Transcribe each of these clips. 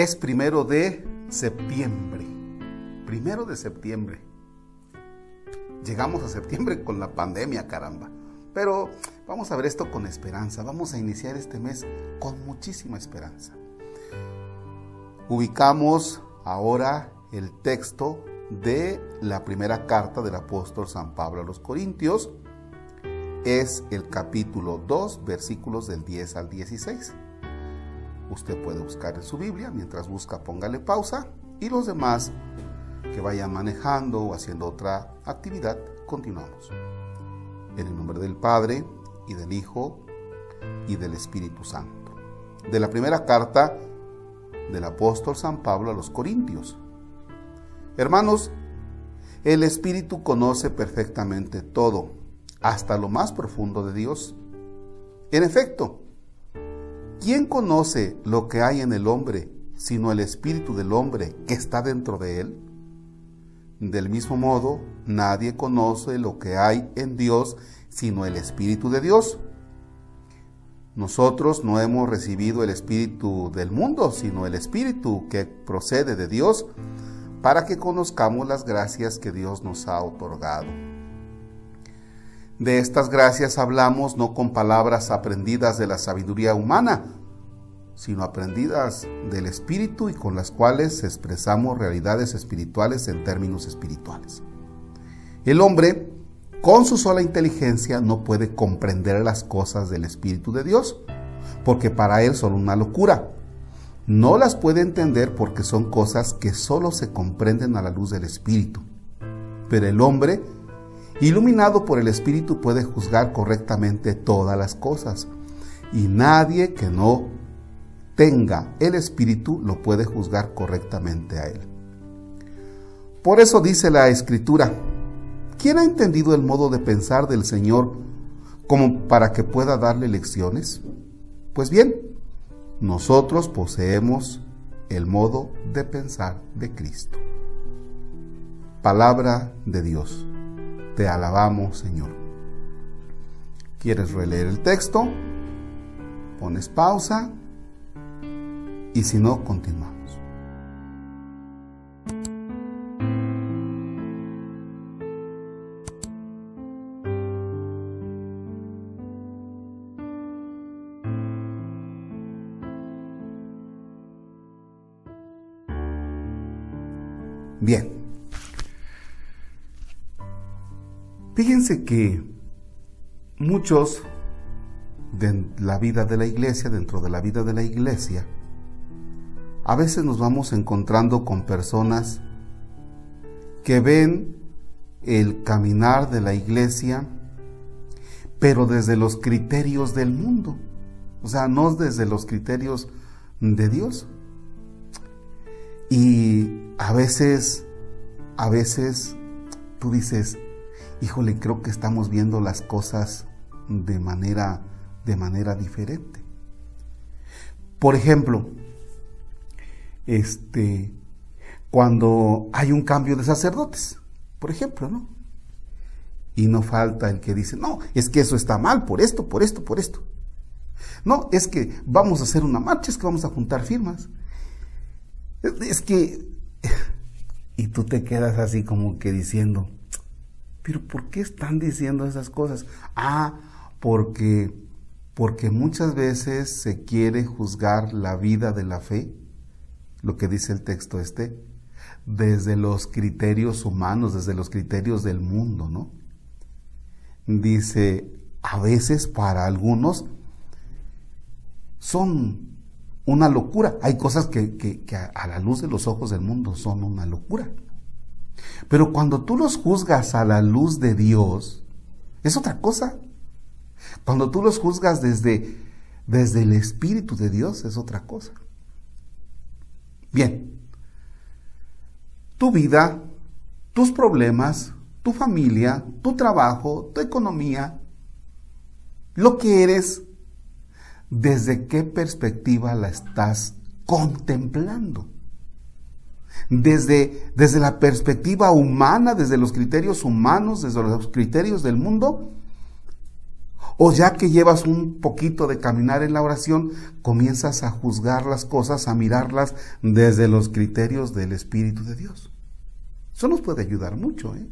Es primero de septiembre. Primero de septiembre. Llegamos a septiembre con la pandemia, caramba. Pero vamos a ver esto con esperanza. Vamos a iniciar este mes con muchísima esperanza. Ubicamos ahora el texto de la primera carta del apóstol San Pablo a los Corintios. Es el capítulo 2, versículos del 10 al 16. Usted puede buscar en su Biblia, mientras busca póngale pausa y los demás que vayan manejando o haciendo otra actividad, continuamos. En el nombre del Padre y del Hijo y del Espíritu Santo. De la primera carta del apóstol San Pablo a los Corintios. Hermanos, el Espíritu conoce perfectamente todo, hasta lo más profundo de Dios. En efecto, ¿quién conoce lo que hay en el hombre sino el Espíritu del hombre que está dentro de él? Del mismo modo, nadie conoce lo que hay en Dios sino el Espíritu de Dios. Nosotros no hemos recibido el Espíritu del mundo, sino el Espíritu que procede de Dios, para que conozcamos las gracias que Dios nos ha otorgado. De estas gracias hablamos no con palabras aprendidas de la sabiduría humana, sino aprendidas del Espíritu y con las cuales expresamos realidades espirituales en términos espirituales. El hombre, con su sola inteligencia, no puede comprender las cosas del Espíritu de Dios, porque para él son una locura. No las puede entender porque son cosas que solo se comprenden a la luz del Espíritu. Pero el hombre, iluminado por el Espíritu, puede juzgar correctamente todas las cosas. Y nadie que no tenga el Espíritu lo puede juzgar correctamente a él. Por eso dice la Escritura, ¿quién ha entendido el modo de pensar del Señor como para que pueda darle lecciones? Pues bien, nosotros poseemos el modo de pensar de Cristo. Palabra de Dios. Te alabamos, Señor. ¿Quieres releer el texto? Pones pausa y si no, continuamos. Bien. Fíjense que muchos de la vida de la iglesia, dentro de la vida de la iglesia, a veces nos vamos encontrando con personas que ven el caminar de la iglesia, pero desde los criterios del mundo, o sea, no desde los criterios de Dios. Y a veces, a veces tú dices, híjole, creo que estamos viendo las cosas de manera, de manera diferente. Por ejemplo, este, cuando hay un cambio de sacerdotes, por ejemplo, ¿no? Y no falta el que dice, no, es que eso está mal, por esto, por esto, por esto. No, es que vamos a hacer una marcha, es que vamos a juntar firmas. Es que... Y tú te quedas así como que diciendo, pero ¿por qué están diciendo esas cosas? Ah, porque, porque muchas veces se quiere juzgar la vida de la fe lo que dice el texto este, desde los criterios humanos, desde los criterios del mundo, ¿no? Dice, a veces para algunos son una locura. Hay cosas que, que, a la luz de los ojos del mundo son una locura. Pero cuando tú los juzgas a la luz de Dios, es otra cosa. Cuando tú los juzgas desde, desde el Espíritu de Dios, es otra cosa. Bien, tu vida, tus problemas, tu familia, tu trabajo, tu economía, lo que eres, ¿desde qué perspectiva la estás contemplando? Desde, desde la perspectiva humana, desde los criterios humanos, desde los criterios del mundo, O ya que llevas un poquito de caminar en la oración, comienzas a juzgar las cosas, a mirarlas desde los criterios del Espíritu de Dios. Eso nos puede ayudar mucho. ¿eh?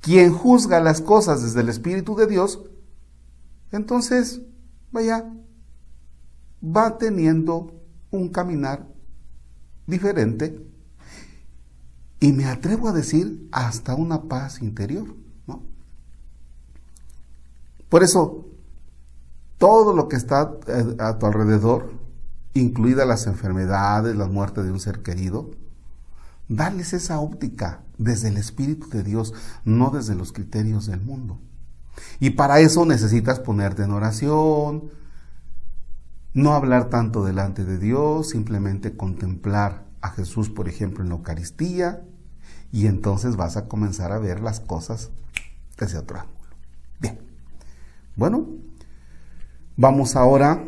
Quien juzga las cosas desde el Espíritu de Dios, entonces, vaya, va teniendo un caminar diferente y me atrevo a decir hasta una paz interior. Por eso, todo lo que está eh, a tu alrededor, incluidas las enfermedades, la muerte de un ser querido, darles esa óptica desde el Espíritu de Dios, no desde los criterios del mundo. Y para eso necesitas ponerte en oración, no hablar tanto delante de Dios, simplemente contemplar a Jesús, por ejemplo, en la Eucaristía, y entonces vas a comenzar a ver las cosas desde otro ángulo. Bien. Bueno, vamos ahora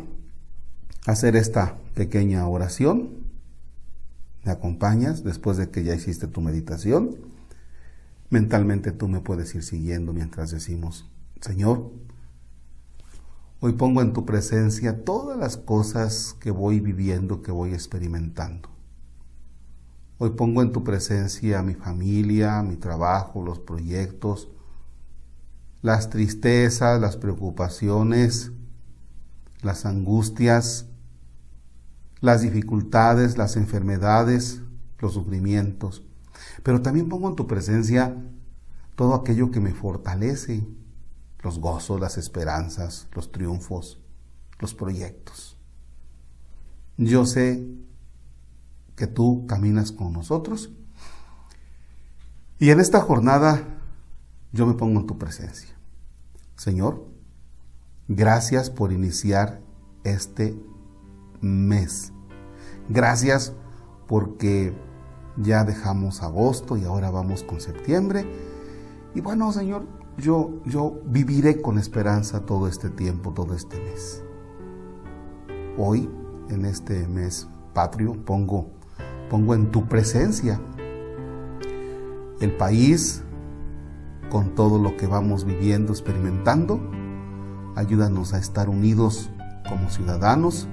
a hacer esta pequeña oración. ¿Me acompañas después de que ya hiciste tu meditación? Mentalmente tú me puedes ir siguiendo mientras decimos, Señor, hoy pongo en tu presencia todas las cosas que voy viviendo, que voy experimentando. Hoy pongo en tu presencia mi familia, mi trabajo, los proyectos, las tristezas, las preocupaciones, las angustias, las dificultades, las enfermedades, los sufrimientos. Pero también pongo en tu presencia todo aquello que me fortalece, los gozos, las esperanzas, los triunfos, los proyectos. Yo sé que tú caminas con nosotros y en esta jornada yo me pongo en tu presencia. Señor, gracias por iniciar este mes. Gracias porque ya dejamos agosto y ahora vamos con septiembre. Y bueno, Señor, yo, yo viviré con esperanza todo este tiempo, todo este mes. Hoy, en este mes patrio, pongo, pongo en tu presencia el país, con todo lo que vamos viviendo, experimentando. Ayúdanos a estar unidos como ciudadanos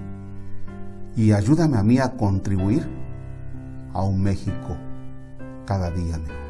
y ayúdame a mí a contribuir a un México cada día mejor.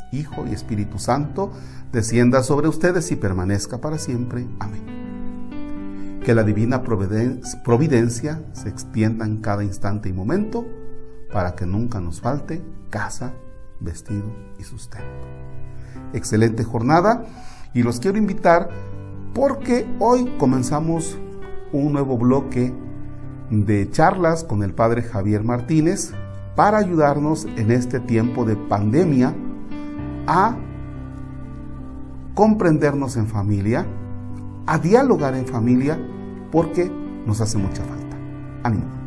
Hijo y Espíritu Santo, descienda sobre ustedes y permanezca para siempre. Amén. Que la divina providencia se extienda en cada instante y momento para que nunca nos falte casa, vestido y sustento. Excelente jornada y los quiero invitar porque hoy comenzamos un nuevo bloque de charlas con el padre Javier Martínez para ayudarnos en este tiempo de pandemia a comprendernos en familia, a dialogar en familia, porque nos hace mucha falta. Ánimo.